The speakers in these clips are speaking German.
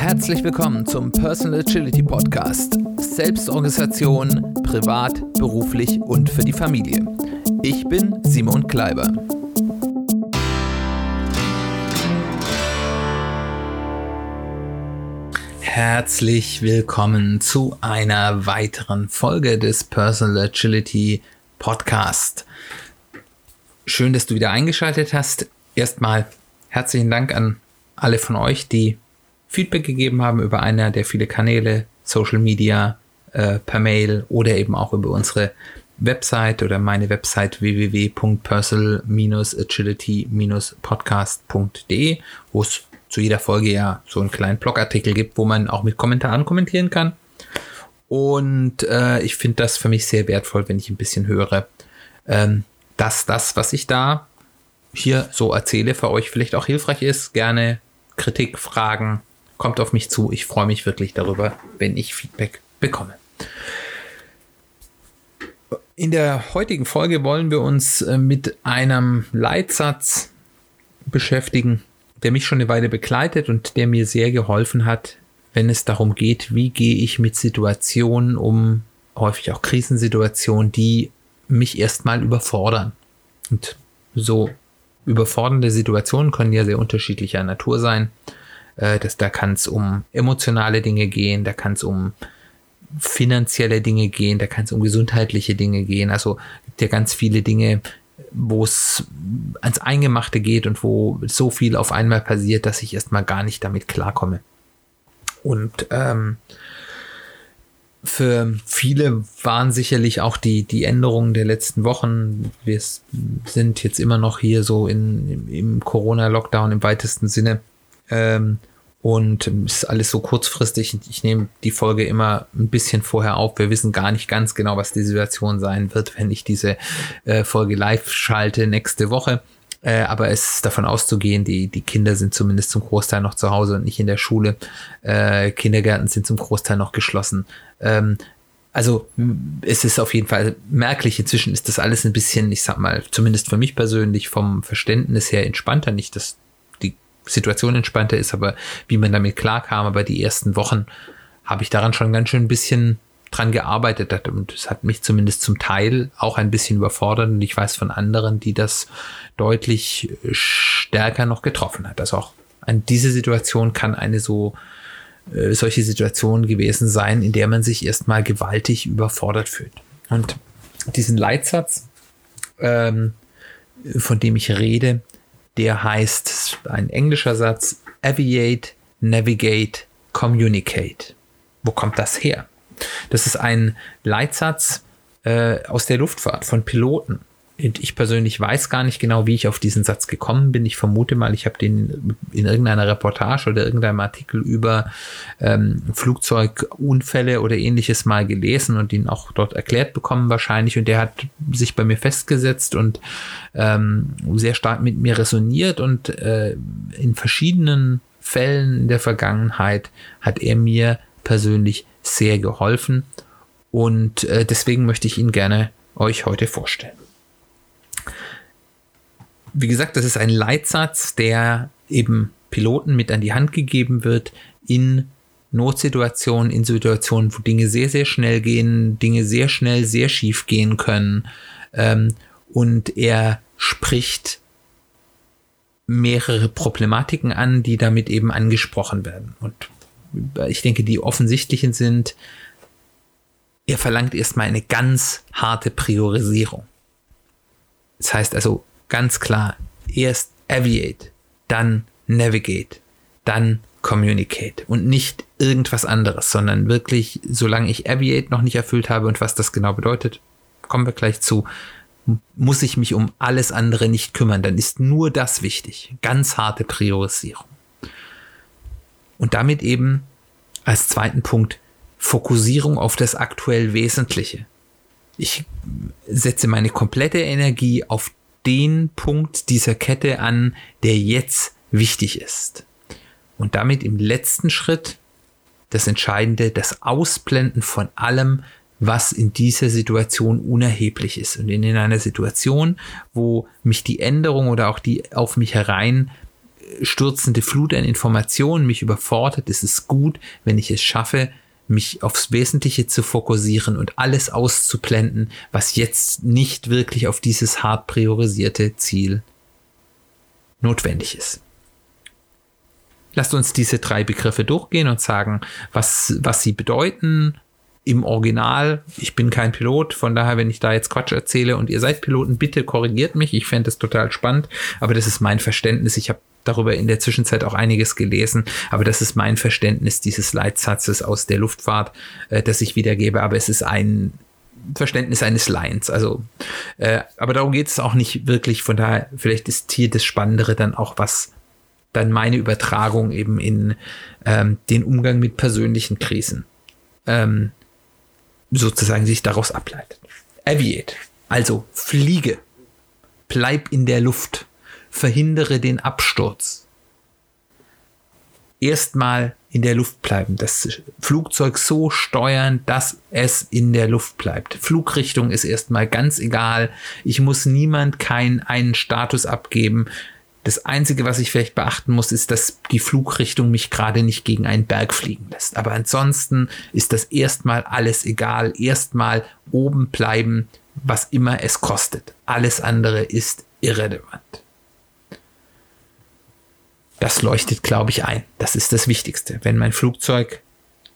Herzlich willkommen zum Personal Agility Podcast. Selbstorganisation, privat, beruflich und für die Familie. Ich bin Simon Kleiber. Herzlich willkommen zu einer weiteren Folge des Personal Agility Podcast. Schön, dass du wieder eingeschaltet hast. Erstmal herzlichen Dank an alle von euch, die Feedback gegeben haben über einer der viele Kanäle, Social Media, äh, per Mail oder eben auch über unsere Website oder meine Website www.personal-agility-podcast.de, wo es zu jeder Folge ja so einen kleinen Blogartikel gibt, wo man auch mit Kommentaren kommentieren kann. Und äh, ich finde das für mich sehr wertvoll, wenn ich ein bisschen höre, ähm, dass das, was ich da hier so erzähle, für euch vielleicht auch hilfreich ist. Gerne Kritik, Fragen, kommt auf mich zu. Ich freue mich wirklich darüber, wenn ich Feedback bekomme. In der heutigen Folge wollen wir uns äh, mit einem Leitsatz beschäftigen, der mich schon eine Weile begleitet und der mir sehr geholfen hat, wenn es darum geht, wie gehe ich mit Situationen um, häufig auch Krisensituationen, die mich erstmal überfordern. Und so überfordernde Situationen können ja sehr unterschiedlicher Natur sein. Äh, das, da kann es um emotionale Dinge gehen, da kann es um finanzielle Dinge gehen, da kann es um gesundheitliche Dinge gehen. Also gibt ja ganz viele Dinge, wo es ans Eingemachte geht und wo so viel auf einmal passiert, dass ich erstmal gar nicht damit klarkomme. Und ähm, für viele waren sicherlich auch die, die Änderungen der letzten Wochen. Wir sind jetzt immer noch hier so in, im, im Corona-Lockdown im weitesten Sinne. Ähm, und ist alles so kurzfristig. Ich nehme die Folge immer ein bisschen vorher auf. Wir wissen gar nicht ganz genau, was die Situation sein wird, wenn ich diese äh, Folge live schalte nächste Woche. Äh, aber es ist davon auszugehen, die, die Kinder sind zumindest zum Großteil noch zu Hause und nicht in der Schule. Äh, Kindergärten sind zum Großteil noch geschlossen. Ähm, also es ist auf jeden Fall merklich. Inzwischen ist das alles ein bisschen, ich sag mal, zumindest für mich persönlich vom Verständnis her entspannter. Nicht, dass Situation entspannter ist, aber wie man damit klarkam. Aber die ersten Wochen habe ich daran schon ganz schön ein bisschen dran gearbeitet hat. Und es hat mich zumindest zum Teil auch ein bisschen überfordert. Und ich weiß von anderen, die das deutlich stärker noch getroffen hat. Also auch an diese Situation kann eine so äh, solche Situation gewesen sein, in der man sich erstmal gewaltig überfordert fühlt. Und diesen Leitsatz, ähm, von dem ich rede, der heißt, ein englischer Satz, Aviate, Navigate, Communicate. Wo kommt das her? Das ist ein Leitsatz äh, aus der Luftfahrt von Piloten. Und ich persönlich weiß gar nicht genau, wie ich auf diesen Satz gekommen bin. Ich vermute mal, ich habe den in irgendeiner Reportage oder irgendeinem Artikel über ähm, Flugzeugunfälle oder ähnliches mal gelesen und ihn auch dort erklärt bekommen wahrscheinlich. Und der hat sich bei mir festgesetzt und ähm, sehr stark mit mir resoniert und äh, in verschiedenen Fällen der Vergangenheit hat er mir persönlich sehr geholfen und äh, deswegen möchte ich ihn gerne euch heute vorstellen. Wie gesagt, das ist ein Leitsatz, der eben Piloten mit an die Hand gegeben wird in Notsituationen, in Situationen, wo Dinge sehr, sehr schnell gehen, Dinge sehr schnell, sehr schief gehen können. Ähm, und er spricht mehrere Problematiken an, die damit eben angesprochen werden. Und ich denke, die offensichtlichen sind, er verlangt erstmal eine ganz harte Priorisierung. Das heißt also ganz klar, erst Aviate, dann Navigate, dann Communicate und nicht irgendwas anderes, sondern wirklich, solange ich Aviate noch nicht erfüllt habe und was das genau bedeutet, kommen wir gleich zu, muss ich mich um alles andere nicht kümmern. Dann ist nur das wichtig. Ganz harte Priorisierung. Und damit eben als zweiten Punkt Fokussierung auf das aktuell Wesentliche. Ich setze meine komplette Energie auf den Punkt dieser Kette an, der jetzt wichtig ist. Und damit im letzten Schritt das Entscheidende, das Ausblenden von allem, was in dieser Situation unerheblich ist. Und in einer Situation, wo mich die Änderung oder auch die auf mich herein einstürzende Flut an Informationen mich überfordert, ist es gut, wenn ich es schaffe, mich aufs Wesentliche zu fokussieren und alles auszublenden, was jetzt nicht wirklich auf dieses hart priorisierte Ziel notwendig ist. Lasst uns diese drei Begriffe durchgehen und sagen, was, was sie bedeuten im Original. Ich bin kein Pilot, von daher, wenn ich da jetzt Quatsch erzähle und ihr seid Piloten, bitte korrigiert mich. Ich fände das total spannend, aber das ist mein Verständnis. Ich habe darüber in der Zwischenzeit auch einiges gelesen, aber das ist mein Verständnis dieses Leitsatzes aus der Luftfahrt, äh, das ich wiedergebe. Aber es ist ein Verständnis eines Lions. Also, äh, aber darum geht es auch nicht wirklich. Von daher, vielleicht ist hier das Spannendere dann auch, was dann meine Übertragung eben in ähm, den Umgang mit persönlichen Krisen ähm, sozusagen sich daraus ableitet. Aviate, also fliege, bleib in der Luft, verhindere den Absturz. Erstmal in der Luft bleiben, das Flugzeug so steuern, dass es in der Luft bleibt. Flugrichtung ist erstmal ganz egal. Ich muss niemand keinen einen Status abgeben. Das Einzige, was ich vielleicht beachten muss, ist, dass die Flugrichtung mich gerade nicht gegen einen Berg fliegen lässt. Aber ansonsten ist das erstmal alles egal. Erstmal oben bleiben, was immer es kostet. Alles andere ist irrelevant. Das leuchtet, glaube ich, ein. Das ist das Wichtigste. Wenn mein Flugzeug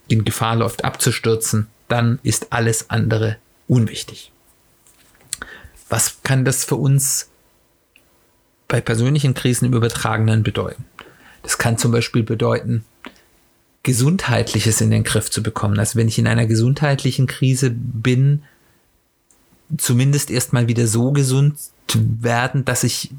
in Gefahr läuft abzustürzen, dann ist alles andere unwichtig. Was kann das für uns bei persönlichen Krisen im Übertragenen bedeuten. Das kann zum Beispiel bedeuten, Gesundheitliches in den Griff zu bekommen. Also wenn ich in einer gesundheitlichen Krise bin, zumindest erstmal wieder so gesund werden, dass ich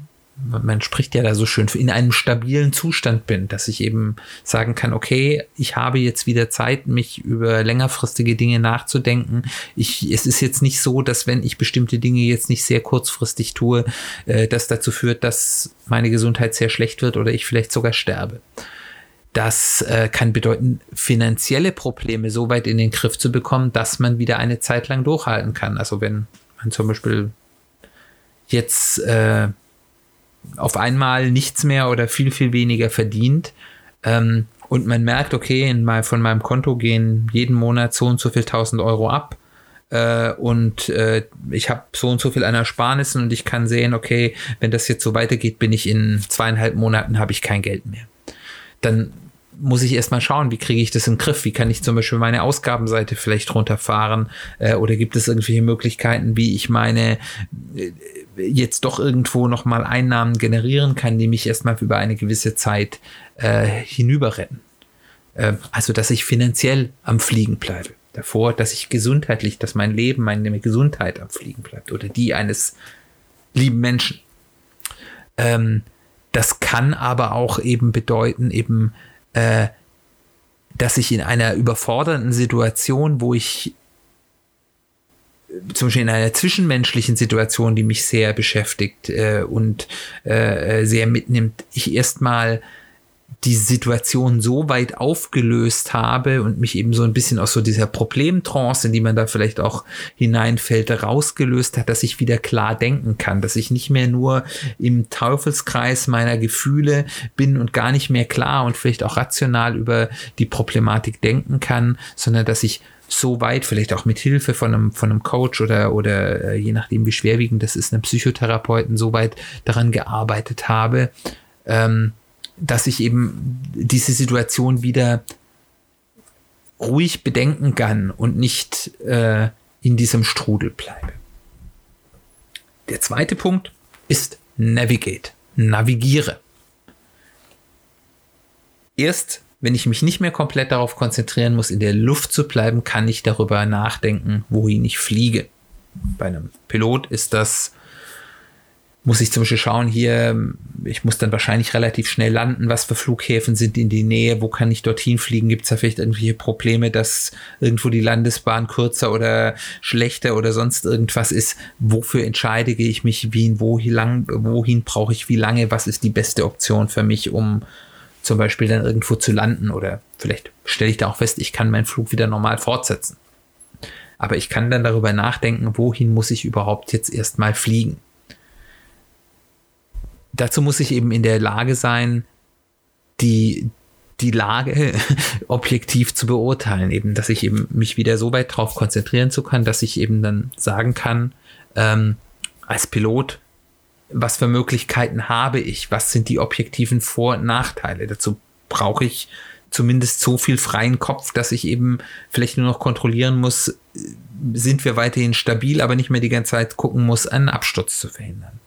man spricht ja da so schön, in einem stabilen Zustand bin, dass ich eben sagen kann, okay, ich habe jetzt wieder Zeit, mich über längerfristige Dinge nachzudenken. Ich, es ist jetzt nicht so, dass wenn ich bestimmte Dinge jetzt nicht sehr kurzfristig tue, äh, das dazu führt, dass meine Gesundheit sehr schlecht wird oder ich vielleicht sogar sterbe. Das äh, kann bedeuten, finanzielle Probleme so weit in den Griff zu bekommen, dass man wieder eine Zeit lang durchhalten kann. Also wenn man zum Beispiel jetzt äh, auf einmal nichts mehr oder viel, viel weniger verdient. Ähm, und man merkt, okay, in mein, von meinem Konto gehen jeden Monat so und so viel tausend Euro ab. Äh, und äh, ich habe so und so viel an Ersparnissen und ich kann sehen, okay, wenn das jetzt so weitergeht, bin ich in zweieinhalb Monaten, habe ich kein Geld mehr. Dann muss ich erstmal schauen, wie kriege ich das in den Griff? Wie kann ich zum Beispiel meine Ausgabenseite vielleicht runterfahren? Äh, oder gibt es irgendwelche Möglichkeiten, wie ich meine äh, jetzt doch irgendwo nochmal Einnahmen generieren kann, die mich erstmal über eine gewisse Zeit äh, hinüber retten? Äh, also, dass ich finanziell am Fliegen bleibe. Davor, dass ich gesundheitlich, dass mein Leben, meine Gesundheit am Fliegen bleibt oder die eines lieben Menschen. Ähm, das kann aber auch eben bedeuten, eben äh, dass ich in einer überfordernden Situation, wo ich zum Beispiel in einer zwischenmenschlichen Situation, die mich sehr beschäftigt äh, und äh, sehr mitnimmt, ich erstmal die Situation so weit aufgelöst habe und mich eben so ein bisschen aus so dieser Problemtrance, in die man da vielleicht auch hineinfällt, rausgelöst hat, dass ich wieder klar denken kann, dass ich nicht mehr nur im Teufelskreis meiner Gefühle bin und gar nicht mehr klar und vielleicht auch rational über die Problematik denken kann, sondern dass ich so weit, vielleicht auch mit Hilfe von einem, von einem Coach oder, oder äh, je nachdem, wie schwerwiegend das ist, einem Psychotherapeuten, so weit daran gearbeitet habe, ähm, dass ich eben diese Situation wieder ruhig bedenken kann und nicht äh, in diesem Strudel bleibe. Der zweite Punkt ist Navigate. Navigiere. Erst wenn ich mich nicht mehr komplett darauf konzentrieren muss, in der Luft zu bleiben, kann ich darüber nachdenken, wohin ich fliege. Bei einem Pilot ist das muss ich zum Beispiel schauen, hier, ich muss dann wahrscheinlich relativ schnell landen, was für Flughäfen sind in die Nähe, wo kann ich dorthin fliegen, gibt es da vielleicht irgendwelche Probleme, dass irgendwo die Landesbahn kürzer oder schlechter oder sonst irgendwas ist, wofür entscheide ich mich, wie, wohin, wohin brauche ich wie lange, was ist die beste Option für mich, um zum Beispiel dann irgendwo zu landen? Oder vielleicht stelle ich da auch fest, ich kann meinen Flug wieder normal fortsetzen. Aber ich kann dann darüber nachdenken, wohin muss ich überhaupt jetzt erstmal fliegen dazu muss ich eben in der Lage sein, die, die Lage objektiv zu beurteilen, eben, dass ich eben mich wieder so weit drauf konzentrieren zu kann, dass ich eben dann sagen kann, ähm, als Pilot, was für Möglichkeiten habe ich? Was sind die objektiven Vor- und Nachteile? Dazu brauche ich zumindest so viel freien Kopf, dass ich eben vielleicht nur noch kontrollieren muss, sind wir weiterhin stabil, aber nicht mehr die ganze Zeit gucken muss, einen Absturz zu verhindern.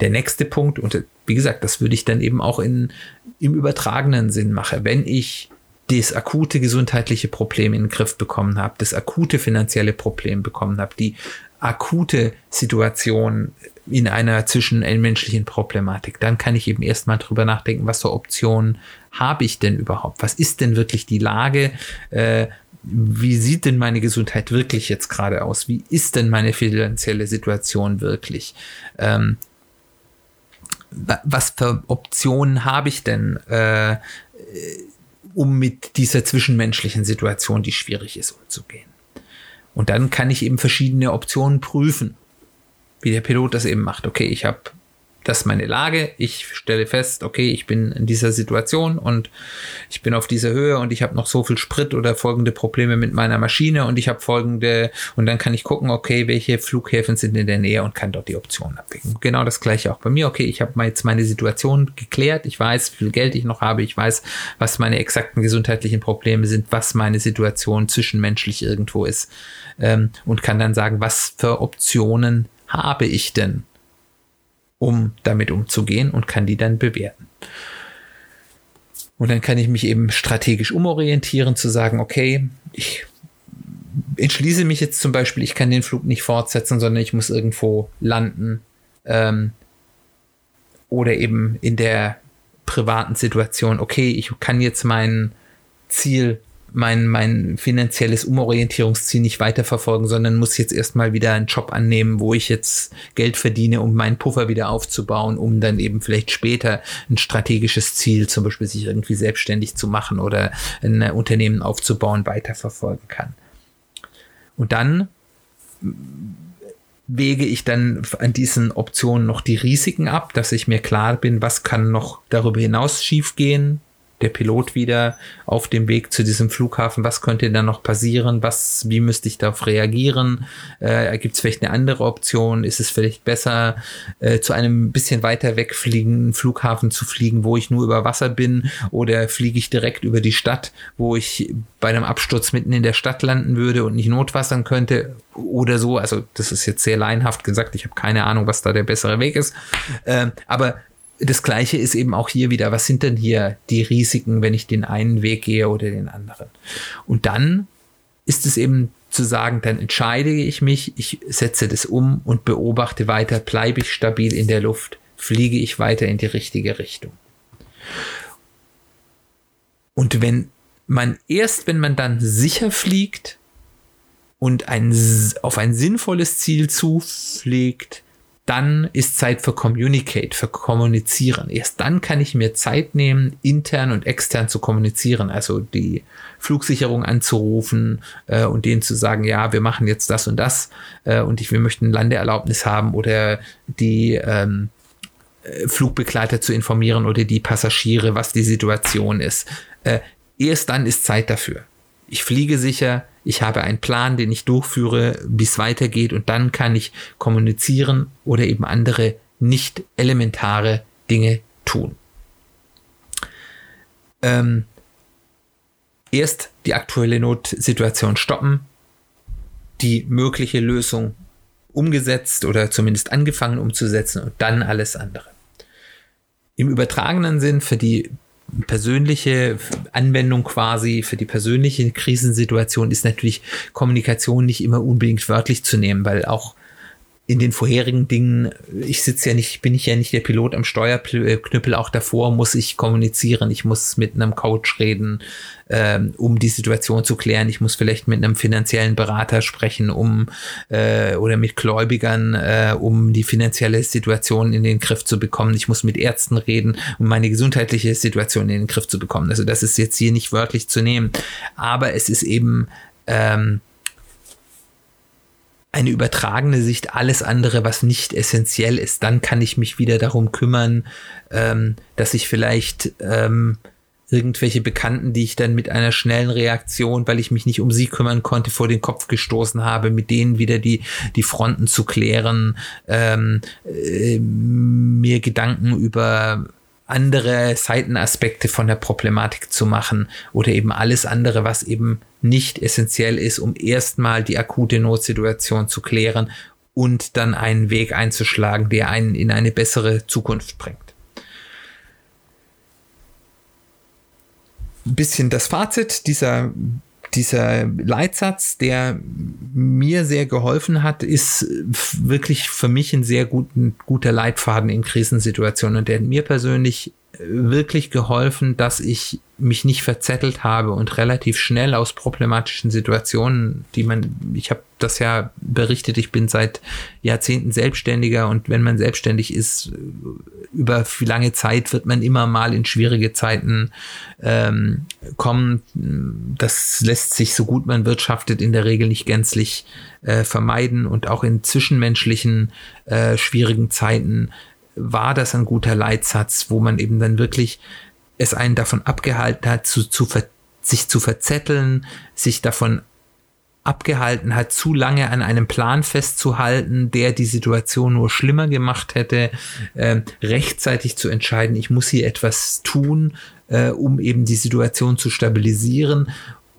Der nächste Punkt, und wie gesagt, das würde ich dann eben auch in, im übertragenen Sinn machen, wenn ich das akute gesundheitliche Problem in den Griff bekommen habe, das akute finanzielle Problem bekommen habe, die akute Situation in einer zwischenmenschlichen Problematik, dann kann ich eben erstmal drüber nachdenken, was für Optionen habe ich denn überhaupt? Was ist denn wirklich die Lage? Äh, wie sieht denn meine Gesundheit wirklich jetzt gerade aus? Wie ist denn meine finanzielle Situation wirklich? Ähm, was für Optionen habe ich denn, äh, um mit dieser zwischenmenschlichen Situation, die schwierig ist, umzugehen? Und dann kann ich eben verschiedene Optionen prüfen, wie der Pilot das eben macht. Okay, ich habe das ist meine Lage. Ich stelle fest, okay, ich bin in dieser Situation und ich bin auf dieser Höhe und ich habe noch so viel Sprit oder folgende Probleme mit meiner Maschine und ich habe folgende und dann kann ich gucken, okay, welche Flughäfen sind in der Nähe und kann dort die Optionen abwägen. Genau das gleiche auch bei mir. Okay, ich habe jetzt meine Situation geklärt. Ich weiß, wie viel Geld ich noch habe. Ich weiß, was meine exakten gesundheitlichen Probleme sind, was meine Situation zwischenmenschlich irgendwo ist ähm, und kann dann sagen, was für Optionen habe ich denn? um damit umzugehen und kann die dann bewerten. Und dann kann ich mich eben strategisch umorientieren, zu sagen, okay, ich entschließe mich jetzt zum Beispiel, ich kann den Flug nicht fortsetzen, sondern ich muss irgendwo landen. Ähm, oder eben in der privaten Situation, okay, ich kann jetzt mein Ziel mein, mein finanzielles Umorientierungsziel nicht weiterverfolgen, sondern muss jetzt erstmal wieder einen Job annehmen, wo ich jetzt Geld verdiene, um meinen Puffer wieder aufzubauen, um dann eben vielleicht später ein strategisches Ziel, zum Beispiel sich irgendwie selbstständig zu machen oder ein Unternehmen aufzubauen, weiterverfolgen kann. Und dann wege ich dann an diesen Optionen noch die Risiken ab, dass ich mir klar bin, was kann noch darüber hinaus schiefgehen, der Pilot wieder auf dem Weg zu diesem Flughafen? Was könnte da noch passieren? Was, wie müsste ich darauf reagieren? Äh, Gibt es vielleicht eine andere Option? Ist es vielleicht besser, äh, zu einem bisschen weiter wegfliegenden Flughafen zu fliegen, wo ich nur über Wasser bin? Oder fliege ich direkt über die Stadt, wo ich bei einem Absturz mitten in der Stadt landen würde und nicht notwassern könnte? Oder so. Also, das ist jetzt sehr laienhaft gesagt. Ich habe keine Ahnung, was da der bessere Weg ist. Äh, aber das gleiche ist eben auch hier wieder, was sind denn hier die Risiken, wenn ich den einen Weg gehe oder den anderen? Und dann ist es eben zu sagen, dann entscheide ich mich, ich setze das um und beobachte weiter, bleibe ich stabil in der Luft, fliege ich weiter in die richtige Richtung. Und wenn man erst, wenn man dann sicher fliegt und ein, auf ein sinnvolles Ziel zufliegt, dann ist Zeit für Communicate, für Kommunizieren. Erst dann kann ich mir Zeit nehmen, intern und extern zu kommunizieren, also die Flugsicherung anzurufen äh, und denen zu sagen, ja, wir machen jetzt das und das äh, und ich, wir möchten Landeerlaubnis haben oder die ähm, äh, Flugbegleiter zu informieren oder die Passagiere, was die Situation ist. Äh, erst dann ist Zeit dafür. Ich fliege sicher, ich habe einen Plan, den ich durchführe, wie es weitergeht und dann kann ich kommunizieren oder eben andere nicht elementare Dinge tun. Ähm, erst die aktuelle Notsituation stoppen, die mögliche Lösung umgesetzt oder zumindest angefangen umzusetzen und dann alles andere. Im übertragenen Sinn für die persönliche Anwendung quasi für die persönliche Krisensituation ist natürlich Kommunikation nicht immer unbedingt wörtlich zu nehmen, weil auch in den vorherigen Dingen, ich sitze ja nicht, bin ich ja nicht der Pilot am Steuerknüppel, auch davor muss ich kommunizieren, ich muss mit einem Coach reden, ähm, um die Situation zu klären, ich muss vielleicht mit einem finanziellen Berater sprechen, um äh, oder mit Gläubigern, äh, um die finanzielle Situation in den Griff zu bekommen, ich muss mit Ärzten reden, um meine gesundheitliche Situation in den Griff zu bekommen. Also das ist jetzt hier nicht wörtlich zu nehmen, aber es ist eben ähm, eine übertragene Sicht, alles andere, was nicht essentiell ist. Dann kann ich mich wieder darum kümmern, ähm, dass ich vielleicht ähm, irgendwelche Bekannten, die ich dann mit einer schnellen Reaktion, weil ich mich nicht um sie kümmern konnte, vor den Kopf gestoßen habe, mit denen wieder die, die Fronten zu klären, ähm, äh, mir Gedanken über andere Seitenaspekte von der Problematik zu machen oder eben alles andere, was eben nicht essentiell ist, um erstmal die akute Notsituation zu klären und dann einen Weg einzuschlagen, der einen in eine bessere Zukunft bringt. Ein bisschen das Fazit dieser dieser Leitsatz, der mir sehr geholfen hat, ist wirklich für mich ein sehr guten, guter Leitfaden in Krisensituationen und der mir persönlich wirklich geholfen, dass ich mich nicht verzettelt habe und relativ schnell aus problematischen Situationen, die man, ich habe das ja berichtet, ich bin seit Jahrzehnten selbstständiger und wenn man selbstständig ist, über lange Zeit wird man immer mal in schwierige Zeiten ähm, kommen. Das lässt sich so gut man wirtschaftet in der Regel nicht gänzlich äh, vermeiden und auch in zwischenmenschlichen äh, schwierigen Zeiten war das ein guter Leitsatz, wo man eben dann wirklich es einen davon abgehalten hat, zu, zu sich zu verzetteln, sich davon abgehalten hat, zu lange an einem Plan festzuhalten, der die Situation nur schlimmer gemacht hätte, äh, rechtzeitig zu entscheiden, ich muss hier etwas tun, äh, um eben die Situation zu stabilisieren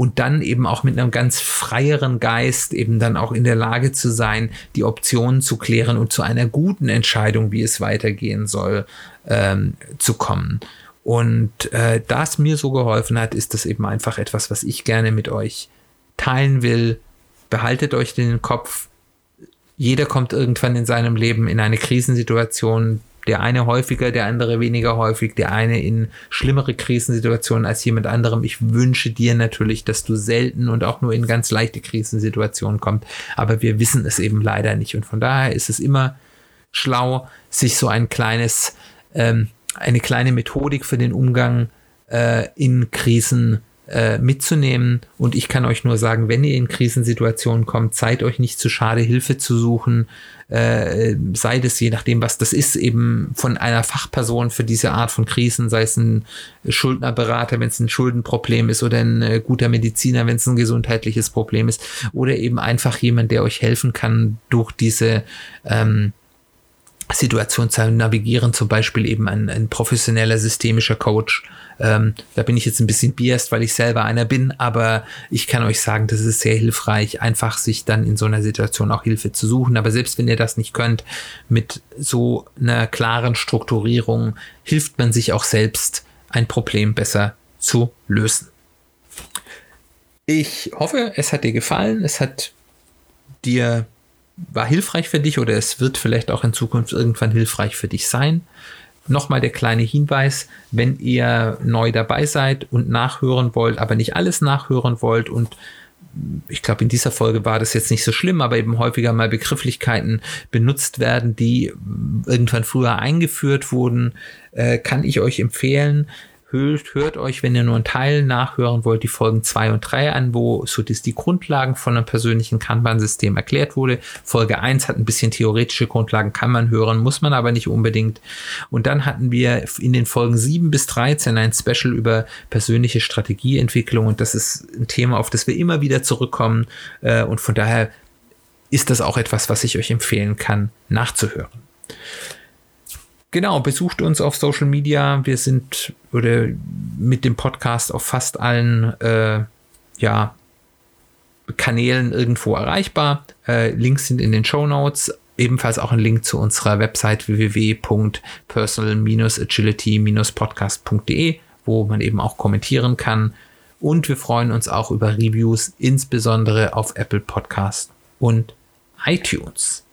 und dann eben auch mit einem ganz freieren Geist eben dann auch in der Lage zu sein, die Optionen zu klären und zu einer guten Entscheidung, wie es weitergehen soll, ähm, zu kommen. Und äh, das mir so geholfen hat, ist das eben einfach etwas, was ich gerne mit euch teilen will. Behaltet euch den Kopf. Jeder kommt irgendwann in seinem Leben in eine Krisensituation, der eine häufiger, der andere weniger häufig, der eine in schlimmere Krisensituationen als jemand anderem. Ich wünsche dir natürlich, dass du selten und auch nur in ganz leichte Krisensituationen kommst, aber wir wissen es eben leider nicht. Und von daher ist es immer schlau, sich so ein kleines, ähm, eine kleine Methodik für den Umgang äh, in Krisen äh, mitzunehmen. Und ich kann euch nur sagen, wenn ihr in Krisensituationen kommt, seid euch nicht zu schade, Hilfe zu suchen. Äh, sei das je nachdem, was das ist, eben von einer Fachperson für diese Art von Krisen, sei es ein Schuldnerberater, wenn es ein Schuldenproblem ist, oder ein äh, guter Mediziner, wenn es ein gesundheitliches Problem ist, oder eben einfach jemand, der euch helfen kann, durch diese ähm, Situation zu navigieren, zum Beispiel eben ein, ein professioneller systemischer Coach. Ähm, da bin ich jetzt ein bisschen biased, weil ich selber einer bin, aber ich kann euch sagen, das ist sehr hilfreich, einfach sich dann in so einer Situation auch Hilfe zu suchen. Aber selbst wenn ihr das nicht könnt, mit so einer klaren Strukturierung hilft man sich auch selbst, ein Problem besser zu lösen. Ich hoffe, es hat dir gefallen. Es hat dir war hilfreich für dich oder es wird vielleicht auch in Zukunft irgendwann hilfreich für dich sein. Nochmal der kleine Hinweis, wenn ihr neu dabei seid und nachhören wollt, aber nicht alles nachhören wollt und ich glaube, in dieser Folge war das jetzt nicht so schlimm, aber eben häufiger mal Begrifflichkeiten benutzt werden, die irgendwann früher eingeführt wurden, äh, kann ich euch empfehlen, Hört, hört euch, wenn ihr nur einen Teil nachhören wollt, die Folgen 2 und 3 an, wo so das die Grundlagen von einem persönlichen Kanban-System erklärt wurde. Folge 1 hat ein bisschen theoretische Grundlagen, kann man hören, muss man aber nicht unbedingt. Und dann hatten wir in den Folgen 7 bis 13 ein Special über persönliche Strategieentwicklung und das ist ein Thema, auf das wir immer wieder zurückkommen äh, und von daher ist das auch etwas, was ich euch empfehlen kann, nachzuhören. Genau, besucht uns auf Social Media. Wir sind oder mit dem Podcast auf fast allen äh, ja, Kanälen irgendwo erreichbar. Äh, Links sind in den Show Notes. Ebenfalls auch ein Link zu unserer Website www.personal-agility-podcast.de, wo man eben auch kommentieren kann. Und wir freuen uns auch über Reviews, insbesondere auf Apple Podcast und iTunes.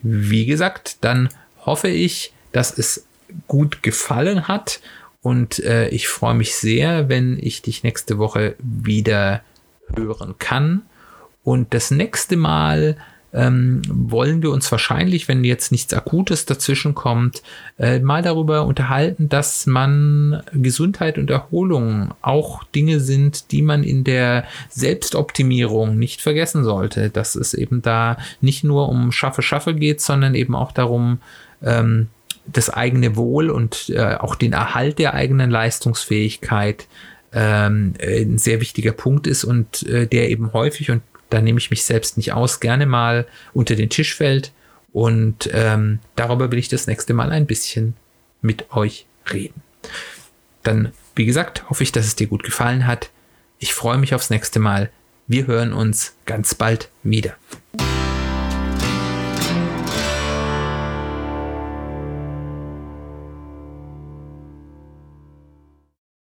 Wie gesagt, dann hoffe ich, dass es gut gefallen hat. Und äh, ich freue mich sehr, wenn ich dich nächste Woche wieder hören kann. Und das nächste Mal ähm, wollen wir uns wahrscheinlich, wenn jetzt nichts Akutes dazwischen kommt, äh, mal darüber unterhalten, dass man Gesundheit und Erholung auch Dinge sind, die man in der Selbstoptimierung nicht vergessen sollte. Dass es eben da nicht nur um Schaffe, Schaffe geht, sondern eben auch darum, ähm, das eigene Wohl und äh, auch den Erhalt der eigenen Leistungsfähigkeit ähm, ein sehr wichtiger Punkt ist und äh, der eben häufig, und da nehme ich mich selbst nicht aus, gerne mal unter den Tisch fällt. Und ähm, darüber will ich das nächste Mal ein bisschen mit euch reden. Dann, wie gesagt, hoffe ich, dass es dir gut gefallen hat. Ich freue mich aufs nächste Mal. Wir hören uns ganz bald wieder.